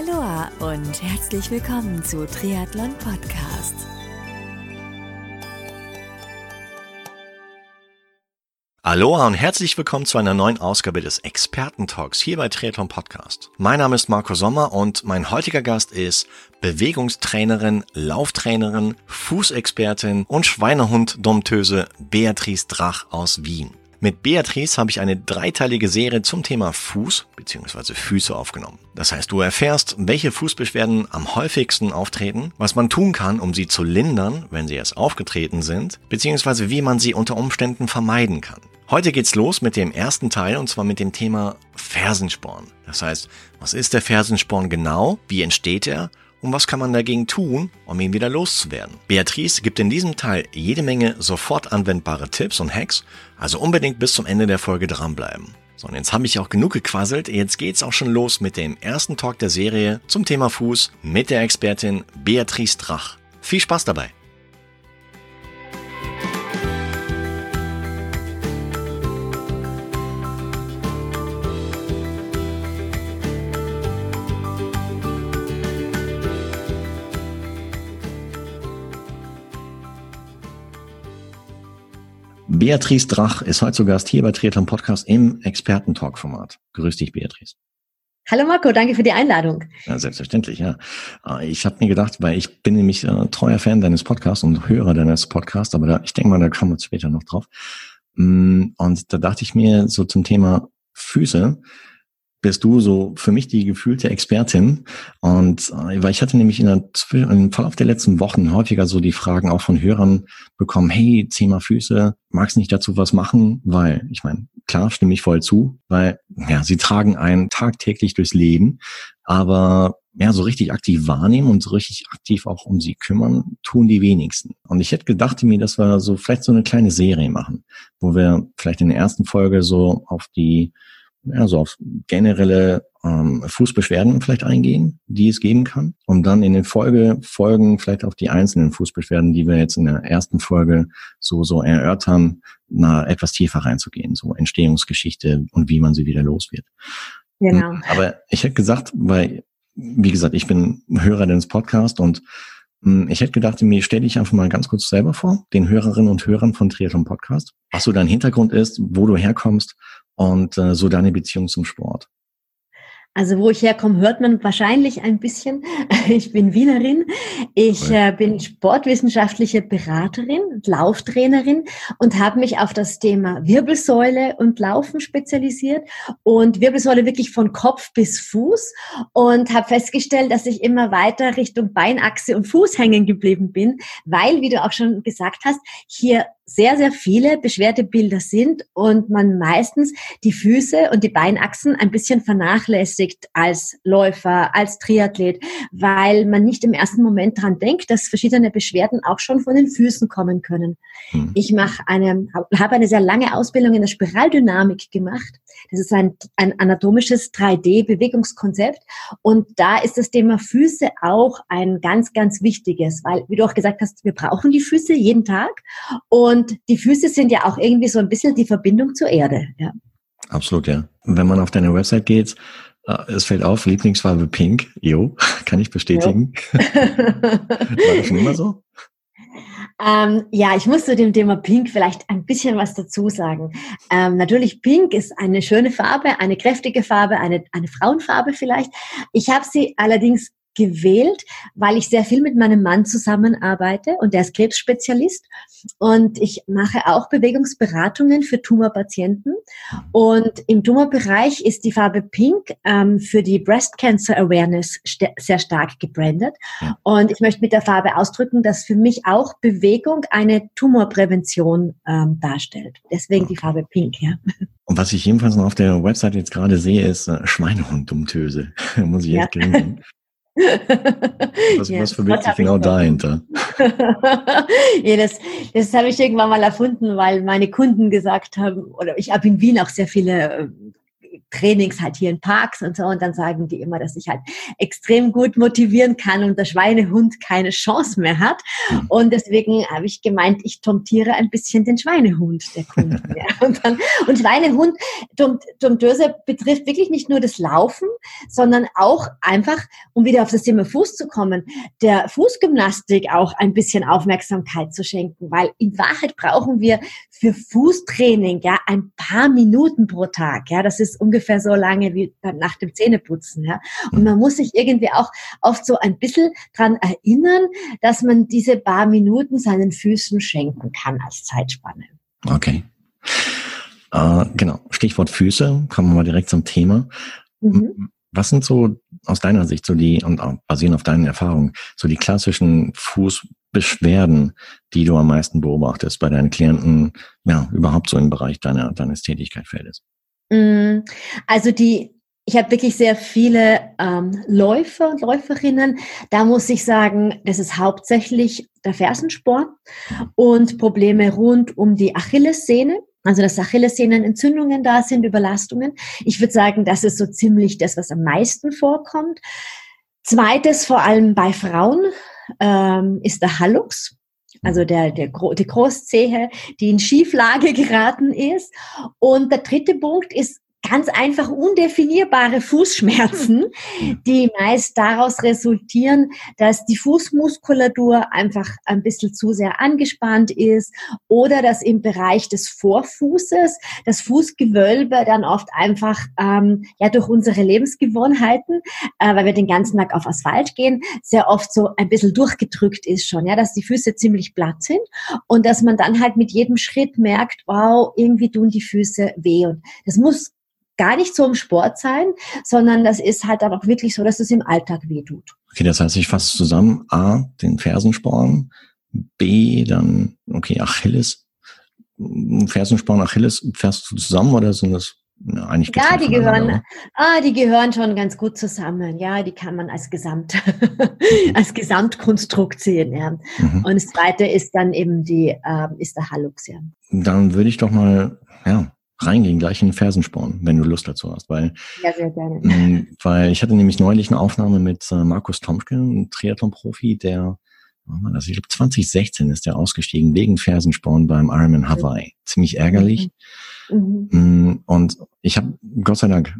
Aloha und herzlich willkommen zu Triathlon Podcast. Aloha und herzlich willkommen zu einer neuen Ausgabe des Experten-Talks hier bei Triathlon Podcast. Mein Name ist Marco Sommer und mein heutiger Gast ist Bewegungstrainerin, Lauftrainerin, Fußexpertin und Schweinehund-Domptöse Beatrice Drach aus Wien. Mit Beatrice habe ich eine dreiteilige Serie zum Thema Fuß bzw. Füße aufgenommen. Das heißt, du erfährst, welche Fußbeschwerden am häufigsten auftreten, was man tun kann, um sie zu lindern, wenn sie erst aufgetreten sind, bzw. wie man sie unter Umständen vermeiden kann. Heute geht's los mit dem ersten Teil und zwar mit dem Thema Fersensporn. Das heißt, was ist der Fersensporn genau? Wie entsteht er? Und was kann man dagegen tun, um ihn wieder loszuwerden. Beatrice gibt in diesem Teil jede Menge sofort anwendbare Tipps und Hacks, also unbedingt bis zum Ende der Folge dranbleiben. So, und jetzt habe ich auch genug gequasselt. Jetzt geht's auch schon los mit dem ersten Talk der Serie zum Thema Fuß mit der Expertin Beatrice Drach. Viel Spaß dabei! Beatrice Drach ist heute zu Gast hier bei Triathlon Podcast im Experten-Talk-Format. Grüß dich, Beatrice. Hallo Marco, danke für die Einladung. Ja, selbstverständlich, ja. Äh, ich habe mir gedacht, weil ich bin nämlich äh, treuer Fan deines Podcasts und Hörer deines Podcasts, aber da, ich denke mal, da kommen wir später noch drauf. Mm, und da dachte ich mir so zum Thema Füße, bist du so für mich die gefühlte Expertin. Und äh, weil ich hatte nämlich in der, im Verlauf der letzten Wochen häufiger so die Fragen auch von Hörern bekommen, hey, Thema Füße, magst nicht dazu was machen? Weil, ich meine, klar, stimme ich voll zu, weil ja, sie tragen einen tagtäglich durchs Leben, aber ja, so richtig aktiv wahrnehmen und so richtig aktiv auch um sie kümmern, tun die wenigsten. Und ich hätte gedacht mir, dass wir so vielleicht so eine kleine Serie machen, wo wir vielleicht in der ersten Folge so auf die ja, so auf generelle ähm, Fußbeschwerden vielleicht eingehen, die es geben kann, um dann in den Folgefolgen vielleicht auf die einzelnen Fußbeschwerden, die wir jetzt in der ersten Folge so so erörtern, na, etwas tiefer reinzugehen, so Entstehungsgeschichte und wie man sie wieder los wird. Genau. Hm, aber ich hätte gesagt, weil, wie gesagt, ich bin Hörer deines Podcasts und hm, ich hätte gedacht, mir stelle ich einfach mal ganz kurz selber vor, den Hörerinnen und Hörern von Triathlon Podcast, was so dein Hintergrund ist, wo du herkommst und äh, so deine Beziehung zum Sport. Also wo ich herkomme, hört man wahrscheinlich ein bisschen. Ich bin Wienerin. Ich äh, bin sportwissenschaftliche Beraterin, Lauftrainerin und habe mich auf das Thema Wirbelsäule und Laufen spezialisiert und Wirbelsäule wirklich von Kopf bis Fuß und habe festgestellt, dass ich immer weiter Richtung Beinachse und Fuß hängen geblieben bin, weil, wie du auch schon gesagt hast, hier sehr, sehr viele Beschwerdebilder sind und man meistens die Füße und die Beinachsen ein bisschen vernachlässigt als Läufer, als Triathlet, weil man nicht im ersten Moment dran denkt, dass verschiedene Beschwerden auch schon von den Füßen kommen können. Hm. Ich mache eine, habe eine sehr lange Ausbildung in der Spiraldynamik gemacht. Das ist ein, ein anatomisches 3D-Bewegungskonzept und da ist das Thema Füße auch ein ganz, ganz wichtiges, weil, wie du auch gesagt hast, wir brauchen die Füße jeden Tag und und die Füße sind ja auch irgendwie so ein bisschen die Verbindung zur Erde. Ja. Absolut, ja. Wenn man auf deine Website geht, äh, es fällt auf, Lieblingsfarbe Pink. Jo, kann ich bestätigen. War das schon immer so? Ähm, ja, ich muss zu dem Thema Pink vielleicht ein bisschen was dazu sagen. Ähm, natürlich, Pink ist eine schöne Farbe, eine kräftige Farbe, eine, eine Frauenfarbe vielleicht. Ich habe sie allerdings gewählt, weil ich sehr viel mit meinem Mann zusammenarbeite und der ist Krebsspezialist und ich mache auch Bewegungsberatungen für Tumorpatienten und im Tumorbereich ist die Farbe Pink ähm, für die Breast Cancer Awareness st sehr stark gebrandet und ich möchte mit der Farbe ausdrücken, dass für mich auch Bewegung eine Tumorprävention ähm, darstellt. Deswegen die Farbe Pink, ja. Und was ich jedenfalls noch auf der Website jetzt gerade sehe, ist äh, Schweinehund-Dummtöse. Muss ich jetzt ja. Was, ja, was verbirgt sich genau dahinter? ja, das, das habe ich irgendwann mal erfunden, weil meine Kunden gesagt haben, oder ich habe in Wien auch sehr viele äh, Trainings halt hier in Parks und so. Und dann sagen die immer, dass ich halt extrem gut motivieren kann und der Schweinehund keine Chance mehr hat. Hm. Und deswegen habe ich gemeint, ich tomtiere ein bisschen den Schweinehund der Kunden. ja. und, dann, und Schweinehund, Domptöse betrifft wirklich nicht nur das Laufen, sondern auch einfach, um wieder auf das Thema Fuß zu kommen, der Fußgymnastik auch ein bisschen Aufmerksamkeit zu schenken, weil in Wahrheit brauchen wir für Fußtraining ja ein paar Minuten pro Tag. Ja, das ist ungefähr so lange wie nach dem Zähneputzen. Ja, und man muss sich irgendwie auch oft so ein bisschen dran erinnern, dass man diese paar Minuten seinen Füßen schenken kann als Zeitspanne. Okay. Äh, genau, Stichwort Füße, kommen wir mal direkt zum Thema. Mhm. Was sind so aus deiner Sicht so die, und basierend auf deinen Erfahrungen, so die klassischen Fußbeschwerden, die du am meisten beobachtest bei deinen Klienten, ja, überhaupt so im Bereich deiner, deines Tätigkeitsfeldes? Mhm. Also die, ich habe wirklich sehr viele ähm, Läufer und Läuferinnen. Da muss ich sagen, das ist hauptsächlich der Fersensporn mhm. und Probleme rund um die Achillessehne. Also dass Achillessehnenentzündungen da sind, Überlastungen. Ich würde sagen, das ist so ziemlich das, was am meisten vorkommt. Zweites, vor allem bei Frauen, ähm, ist der Hallux. Also der, der, die Großzehe, die in Schieflage geraten ist. Und der dritte Punkt ist ganz einfach undefinierbare Fußschmerzen, die meist daraus resultieren, dass die Fußmuskulatur einfach ein bisschen zu sehr angespannt ist oder dass im Bereich des Vorfußes das Fußgewölbe dann oft einfach ähm, ja durch unsere Lebensgewohnheiten, äh, weil wir den ganzen Tag auf Asphalt gehen, sehr oft so ein bisschen durchgedrückt ist schon, ja, dass die Füße ziemlich platt sind und dass man dann halt mit jedem Schritt merkt, wow, irgendwie tun die Füße weh und das muss gar nicht so im Sport sein, sondern das ist halt dann auch wirklich so, dass es im Alltag weh tut. Okay, das heißt, ich fasse zusammen. A, den Fersensporn. B, dann, okay, Achilles. Fersensporn, Achilles, fährst du zusammen oder sind das ja, eigentlich ja, die gehören, ah, die gehören schon ganz gut zusammen. Ja, die kann man als Gesamt, als Gesamtkonstrukt sehen. Ja. Mhm. Und das zweite ist dann eben die, äh, ist der Hallux. Ja. Dann würde ich doch mal, ja, reingehen, gleich in den Fersensporn, wenn du Lust dazu hast. Weil, ja, sehr gerne. Mh, mm, weil ich hatte nämlich neulich eine Aufnahme mit äh, Markus Tomke, ein Triathlon-Profi, der, das, ich glaube 2016 ist der ausgestiegen wegen Fersensporn beim Ironman Hawaii. Ziemlich ärgerlich. Mhm. Mm, und ich habe, Gott sei Dank,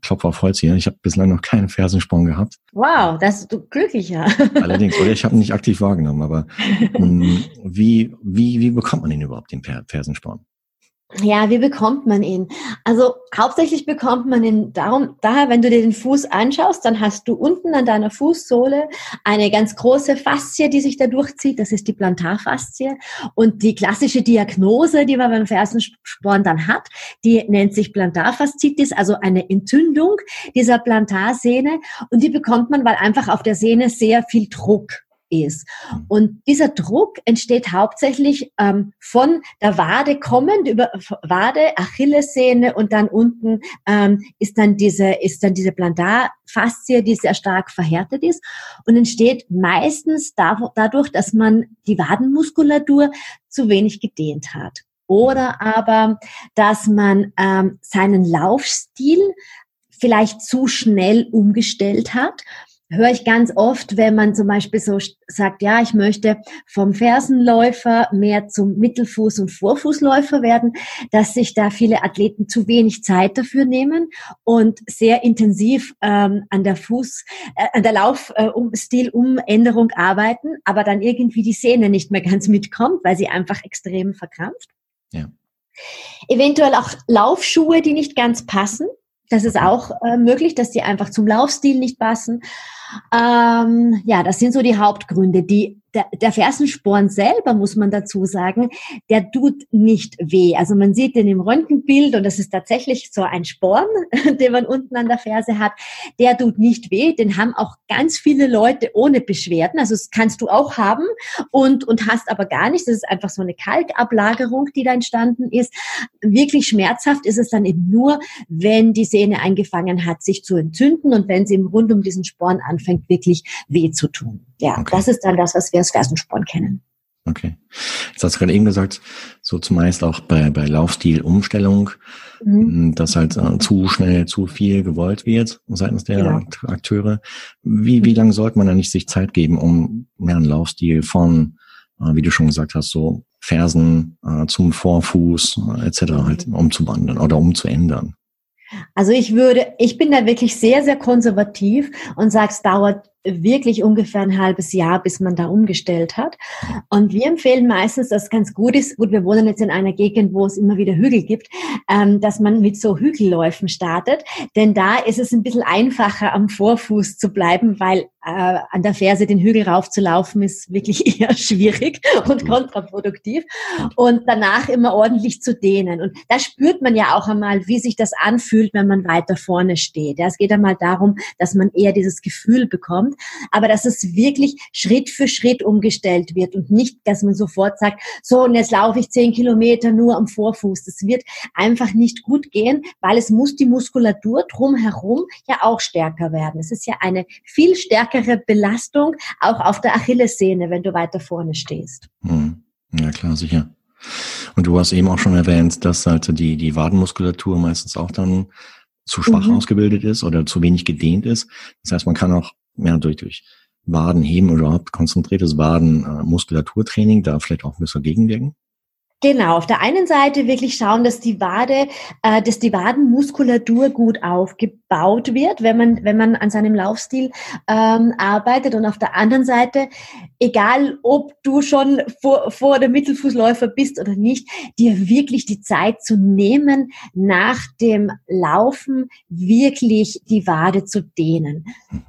Klopf auf Holz hier, ich habe bislang noch keinen Fersensporn gehabt. Wow, das ist du glücklicher. Allerdings, oder ich habe ihn nicht aktiv wahrgenommen, aber mm, wie, wie, wie bekommt man ihn überhaupt, den Fersensporn? Ja, wie bekommt man ihn? Also hauptsächlich bekommt man ihn darum, daher, wenn du dir den Fuß anschaust, dann hast du unten an deiner Fußsohle eine ganz große Faszie, die sich da durchzieht. Das ist die Plantarfaszie. Und die klassische Diagnose, die man beim Fersensporn dann hat, die nennt sich Plantarfaszitis, also eine Entzündung dieser Plantarsehne. Und die bekommt man, weil einfach auf der Sehne sehr viel Druck ist. Mhm. Und dieser Druck entsteht hauptsächlich ähm, von der Wade kommend über Wade, Achillessehne und dann unten ähm, ist dann diese ist dann diese Plantarfaszie, die sehr stark verhärtet ist und entsteht meistens dadurch, dass man die Wadenmuskulatur zu wenig gedehnt hat oder aber dass man ähm, seinen Laufstil vielleicht zu schnell umgestellt hat höre ich ganz oft, wenn man zum Beispiel so sagt, ja, ich möchte vom Fersenläufer mehr zum Mittelfuß- und Vorfußläufer werden, dass sich da viele Athleten zu wenig Zeit dafür nehmen und sehr intensiv ähm, an der Fuß, äh, an der Laufstilumänderung äh, arbeiten, aber dann irgendwie die Sehne nicht mehr ganz mitkommt, weil sie einfach extrem verkrampft. Ja. Eventuell auch Laufschuhe, die nicht ganz passen. Das ist auch äh, möglich, dass die einfach zum Laufstil nicht passen. Ähm, ja, das sind so die Hauptgründe. Die der, der Fersensporn selber, muss man dazu sagen, der tut nicht weh. Also man sieht den im Röntgenbild und das ist tatsächlich so ein Sporn, den man unten an der Ferse hat. Der tut nicht weh. Den haben auch ganz viele Leute ohne Beschwerden. Also das kannst du auch haben und, und hast aber gar nichts. Das ist einfach so eine Kalkablagerung, die da entstanden ist. Wirklich schmerzhaft ist es dann eben nur, wenn die Sehne eingefangen hat, sich zu entzünden und wenn sie im rund um diesen Sporn anfängt, wirklich weh zu tun. Ja, okay. das ist dann das, was wir als Fersensporn kennen. Okay. Jetzt hast du gerade eben gesagt, so zumeist auch bei, bei Laufstilumstellung, mhm. dass halt äh, zu schnell zu viel gewollt wird seitens der ja. Akteure. Wie, wie lange sollte man da nicht sich Zeit geben, um mehr einen Laufstil von, äh, wie du schon gesagt hast, so Fersen äh, zum Vorfuß äh, etc. halt umzuwandeln oder umzuändern? Also ich würde, ich bin da wirklich sehr, sehr konservativ und sage, es dauert wirklich ungefähr ein halbes Jahr, bis man da umgestellt hat. Und wir empfehlen meistens, dass es ganz gut ist, gut, wir wohnen jetzt in einer Gegend, wo es immer wieder Hügel gibt, ähm, dass man mit so Hügelläufen startet. Denn da ist es ein bisschen einfacher, am Vorfuß zu bleiben, weil äh, an der Ferse den Hügel raufzulaufen ist wirklich eher schwierig und kontraproduktiv. Und danach immer ordentlich zu dehnen. Und da spürt man ja auch einmal, wie sich das anfühlt, wenn man weiter vorne steht. Ja, es geht einmal darum, dass man eher dieses Gefühl bekommt aber dass es wirklich Schritt für Schritt umgestellt wird und nicht, dass man sofort sagt, so und jetzt laufe ich zehn Kilometer nur am Vorfuß. Das wird einfach nicht gut gehen, weil es muss die Muskulatur drumherum ja auch stärker werden. Es ist ja eine viel stärkere Belastung auch auf der Achillessehne, wenn du weiter vorne stehst. Hm. Ja, klar, sicher. Und du hast eben auch schon erwähnt, dass halt die, die Wadenmuskulatur meistens auch dann zu schwach mhm. ausgebildet ist oder zu wenig gedehnt ist. Das heißt, man kann auch ja, durch, durch Wadenheben oder überhaupt konzentriertes Waden-Muskulaturtraining da vielleicht auch ein bisschen gegenwirken? Genau, auf der einen Seite wirklich schauen, dass die Wade, äh, dass die Wadenmuskulatur gut aufgebaut wird, wenn man, wenn man an seinem Laufstil ähm, arbeitet. Und auf der anderen Seite, egal ob du schon vor, vor der Mittelfußläufer bist oder nicht, dir wirklich die Zeit zu nehmen, nach dem Laufen wirklich die Wade zu dehnen.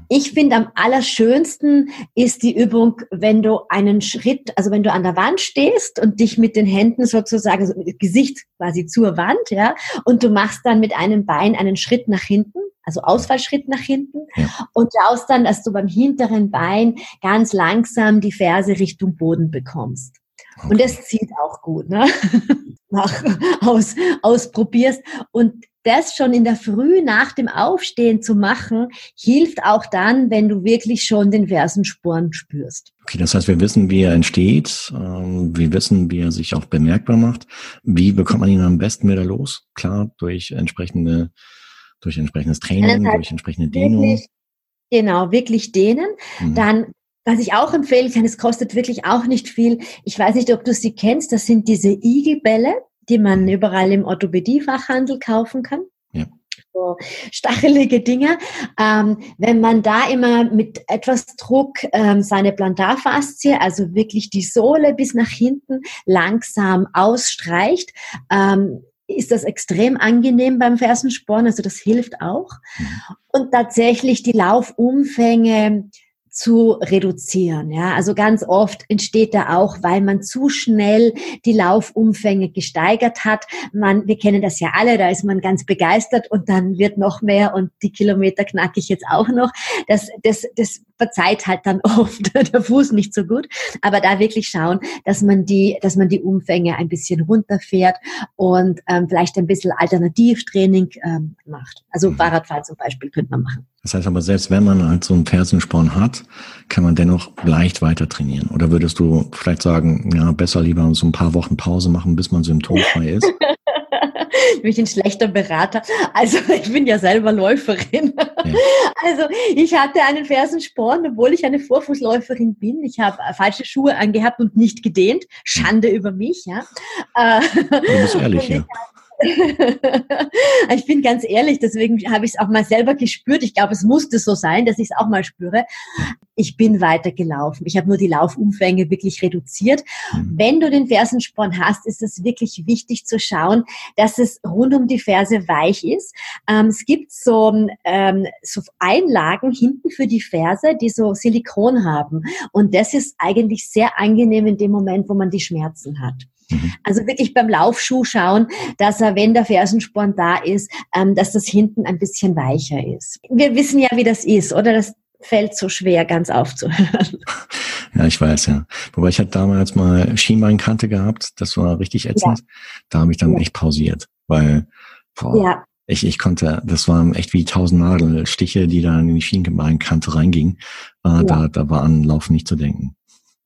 Ich finde am allerschönsten ist die Übung, wenn du einen Schritt, also wenn du an der Wand stehst und dich mit den Händen hinten sozusagen, so Gesicht quasi zur Wand, ja, und du machst dann mit einem Bein einen Schritt nach hinten, also Ausfallschritt nach hinten ja. und schaust dann, dass du beim hinteren Bein ganz langsam die Ferse Richtung Boden bekommst. Okay. Und das zieht auch gut, ne? Nach, aus, ausprobierst. Und das schon in der Früh nach dem Aufstehen zu machen, hilft auch dann, wenn du wirklich schon den Fersensporn spürst. Okay, das heißt, wir wissen, wie er entsteht, ähm, wir wissen, wie er sich auch bemerkbar macht. Wie bekommt man ihn am besten wieder los? Klar, durch entsprechende, durch entsprechendes Training, halt durch entsprechende Dehnung. Genau, wirklich dehnen. Mhm. Dann was ich auch empfehlen kann, es kostet wirklich auch nicht viel. Ich weiß nicht, ob du sie kennst. Das sind diese Igelbälle die man überall im Orthopädiefachhandel kaufen kann. So stachelige Dinge. Ähm, wenn man da immer mit etwas Druck ähm, seine Plantarfaszie, also wirklich die Sohle bis nach hinten langsam ausstreicht, ähm, ist das extrem angenehm beim Fersensporn, also das hilft auch. Mhm. Und tatsächlich die Laufumfänge zu reduzieren. Ja, also ganz oft entsteht da auch, weil man zu schnell die Laufumfänge gesteigert hat. Man, wir kennen das ja alle, da ist man ganz begeistert und dann wird noch mehr und die Kilometer knacke ich jetzt auch noch. Das, das, das verzeiht halt dann oft der Fuß nicht so gut. Aber da wirklich schauen, dass man die, dass man die Umfänge ein bisschen runterfährt und ähm, vielleicht ein bisschen Alternativtraining ähm, macht. Also mhm. Fahrradfahren zum Beispiel könnte man machen. Das heißt aber, selbst wenn man halt so einen Fersensporn hat, kann man dennoch leicht weiter trainieren. Oder würdest du vielleicht sagen, ja, besser lieber so ein paar Wochen Pause machen, bis man symptomfrei ist? bin ich ein schlechter Berater. Also ich bin ja selber Läuferin. Ja. Also ich hatte einen Fersensporn, obwohl ich eine Vorfußläuferin bin. Ich habe falsche Schuhe angehabt und nicht gedehnt. Schande über mich, ja. Du bist ehrlich, ja. ich bin ganz ehrlich, deswegen habe ich es auch mal selber gespürt. Ich glaube, es musste so sein, dass ich es auch mal spüre. Ich bin weitergelaufen. Ich habe nur die Laufumfänge wirklich reduziert. Mhm. Wenn du den Fersensporn hast, ist es wirklich wichtig zu schauen, dass es rund um die Ferse weich ist. Ähm, es gibt so, ähm, so Einlagen hinten für die Ferse, die so Silikon haben. Und das ist eigentlich sehr angenehm in dem Moment, wo man die Schmerzen hat. Mhm. Also wirklich beim Laufschuh schauen, dass er, wenn der Fersensporn da ist, ähm, dass das hinten ein bisschen weicher ist. Wir wissen ja, wie das ist, oder? Das fällt so schwer, ganz aufzuhören. Ja, ich weiß, ja. Wobei ich hatte damals mal Schienbeinkante gehabt, das war richtig ätzend. Ja. Da habe ich dann ja. echt pausiert, weil boah, ja. ich, ich konnte, das waren echt wie tausend Nadelstiche, die da in die Schienbeinkante reingingen. Äh, ja. da, da war an Laufen nicht zu denken.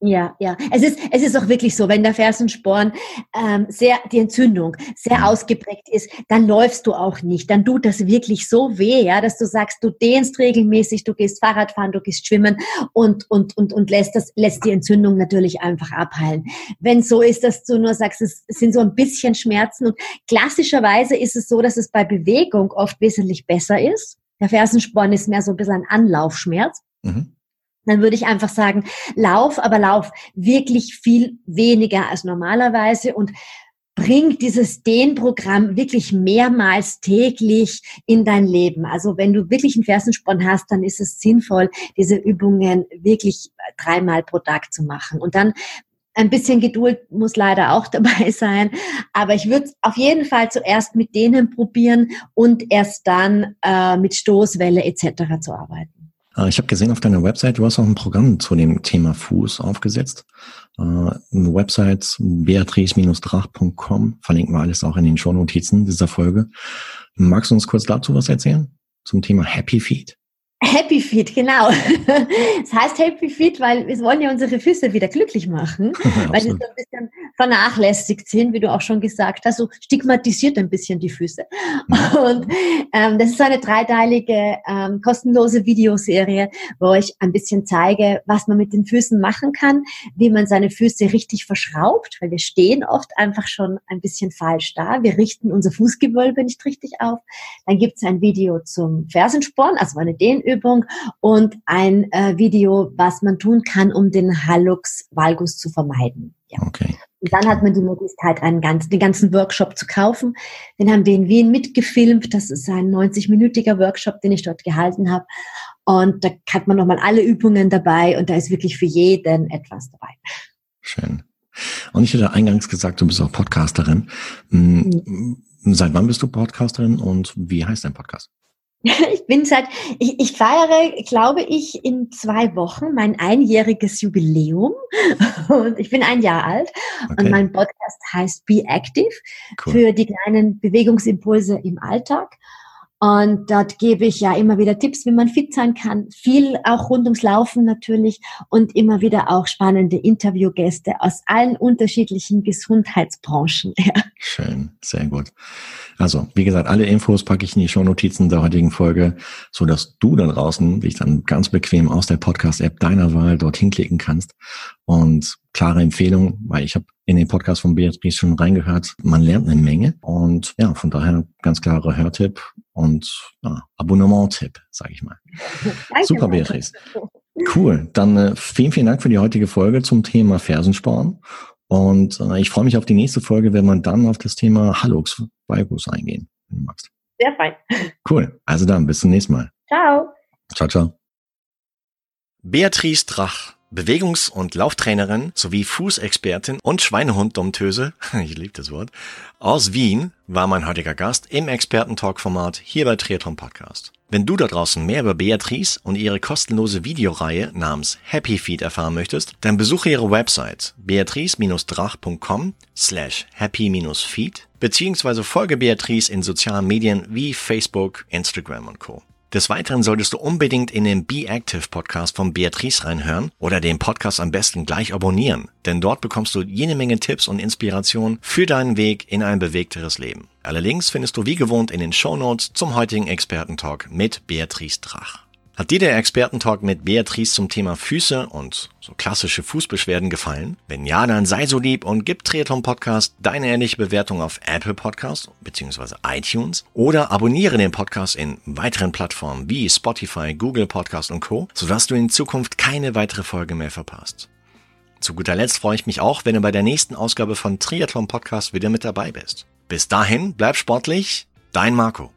Ja, ja. Es ist, es ist auch wirklich so, wenn der Fersensporn ähm, sehr, die Entzündung sehr mhm. ausgeprägt ist, dann läufst du auch nicht. Dann tut das wirklich so weh, ja, dass du sagst, du dehnst regelmäßig, du gehst Fahrradfahren, du gehst schwimmen und, und, und, und lässt das, lässt die Entzündung natürlich einfach abheilen. Wenn so ist, dass du nur sagst, es sind so ein bisschen Schmerzen und klassischerweise ist es so, dass es bei Bewegung oft wesentlich besser ist. Der Fersensporn ist mehr so ein bisschen ein Anlaufschmerz. Mhm dann würde ich einfach sagen, lauf, aber lauf wirklich viel weniger als normalerweise und bring dieses Dehnprogramm wirklich mehrmals täglich in dein Leben. Also wenn du wirklich einen Fersensporn hast, dann ist es sinnvoll, diese Übungen wirklich dreimal pro Tag zu machen. Und dann ein bisschen Geduld muss leider auch dabei sein, aber ich würde auf jeden Fall zuerst mit denen probieren und erst dann äh, mit Stoßwelle etc. zu arbeiten. Äh, ich habe gesehen auf deiner Website, du hast auch ein Programm zu dem Thema Fuß aufgesetzt. Äh, Website beatrice-drach.com verlinken wir alles auch in den Shownotizen dieser Folge. Magst du uns kurz dazu was erzählen? Zum Thema Happy Feet? Happy Feet, genau. Es das heißt Happy Feet, weil wir wollen ja unsere Füße wieder glücklich machen, weil sie so ein bisschen vernachlässigt sind, wie du auch schon gesagt hast, so stigmatisiert ein bisschen die Füße. Mhm. Und ähm, das ist eine dreiteilige ähm, kostenlose Videoserie, wo ich ein bisschen zeige, was man mit den Füßen machen kann, wie man seine Füße richtig verschraubt, weil wir stehen oft einfach schon ein bisschen falsch da. Wir richten unser Fußgewölbe nicht richtig auf. Dann gibt es ein Video zum Fersensporn, also eine Dehnübung und ein äh, Video, was man tun kann, um den Hallux valgus zu vermeiden. Ja. Okay. Und dann hat man die Möglichkeit, einen ganzen, den ganzen Workshop zu kaufen. Den haben wir in Wien mitgefilmt. Das ist ein 90-minütiger Workshop, den ich dort gehalten habe. Und da hat man nochmal alle Übungen dabei und da ist wirklich für jeden etwas dabei. Schön. Und ich hatte eingangs gesagt, du bist auch Podcasterin. Mhm. Seit wann bist du Podcasterin und wie heißt dein Podcast? Ich bin seit, ich, ich feiere, glaube ich, in zwei Wochen mein einjähriges Jubiläum und ich bin ein Jahr alt okay. und mein Podcast heißt Be Active cool. für die kleinen Bewegungsimpulse im Alltag. Und dort gebe ich ja immer wieder Tipps, wie man fit sein kann. Viel auch rund ums Laufen natürlich und immer wieder auch spannende Interviewgäste aus allen unterschiedlichen Gesundheitsbranchen. Ja. Schön, sehr gut. Also, wie gesagt, alle Infos packe ich in die Shownotizen der heutigen Folge, so dass du da draußen dich dann ganz bequem aus der Podcast-App deiner Wahl dorthin klicken kannst. Und klare Empfehlung, weil ich habe in den Podcast von Beatrice schon reingehört, man lernt eine Menge. Und ja, von daher ganz klarer Hörtipp und ja, Abonnement-Tipp, sage ich mal. Danke, Super, Beatrice. Cool. Dann äh, vielen, vielen Dank für die heutige Folge zum Thema Fersensporn. Und äh, ich freue mich auf die nächste Folge, wenn wir dann auf das Thema Hallux Valgus eingehen, wenn du magst. Sehr fein. Cool. Also dann, bis zum nächsten Mal. Ciao. Ciao, ciao. Beatrice Drach, Bewegungs- und Lauftrainerin sowie Fußexpertin und Schweinehund-Domptöse, ich liebe das Wort, aus Wien, war mein heutiger Gast im Experten-Talk-Format hier bei Triathlon Podcast. Wenn du da draußen mehr über Beatrice und ihre kostenlose Videoreihe namens Happy Feet erfahren möchtest, dann besuche ihre Website beatrice-drach.com slash happy-feet beziehungsweise folge Beatrice in sozialen Medien wie Facebook, Instagram und Co. Des Weiteren solltest du unbedingt in den Be Active Podcast von Beatrice reinhören oder den Podcast am besten gleich abonnieren, denn dort bekommst du jede Menge Tipps und Inspiration für deinen Weg in ein bewegteres Leben. Alle Links findest du wie gewohnt in den Show Notes zum heutigen Expertentalk mit Beatrice Drach. Hat dir der Expertentalk mit Beatrice zum Thema Füße und so klassische Fußbeschwerden gefallen? Wenn ja, dann sei so lieb und gib Triathlon Podcast deine ehrliche Bewertung auf Apple Podcast bzw. iTunes oder abonniere den Podcast in weiteren Plattformen wie Spotify, Google Podcast und Co., sodass du in Zukunft keine weitere Folge mehr verpasst. Zu guter Letzt freue ich mich auch, wenn du bei der nächsten Ausgabe von Triathlon Podcast wieder mit dabei bist. Bis dahin, bleib sportlich, dein Marco.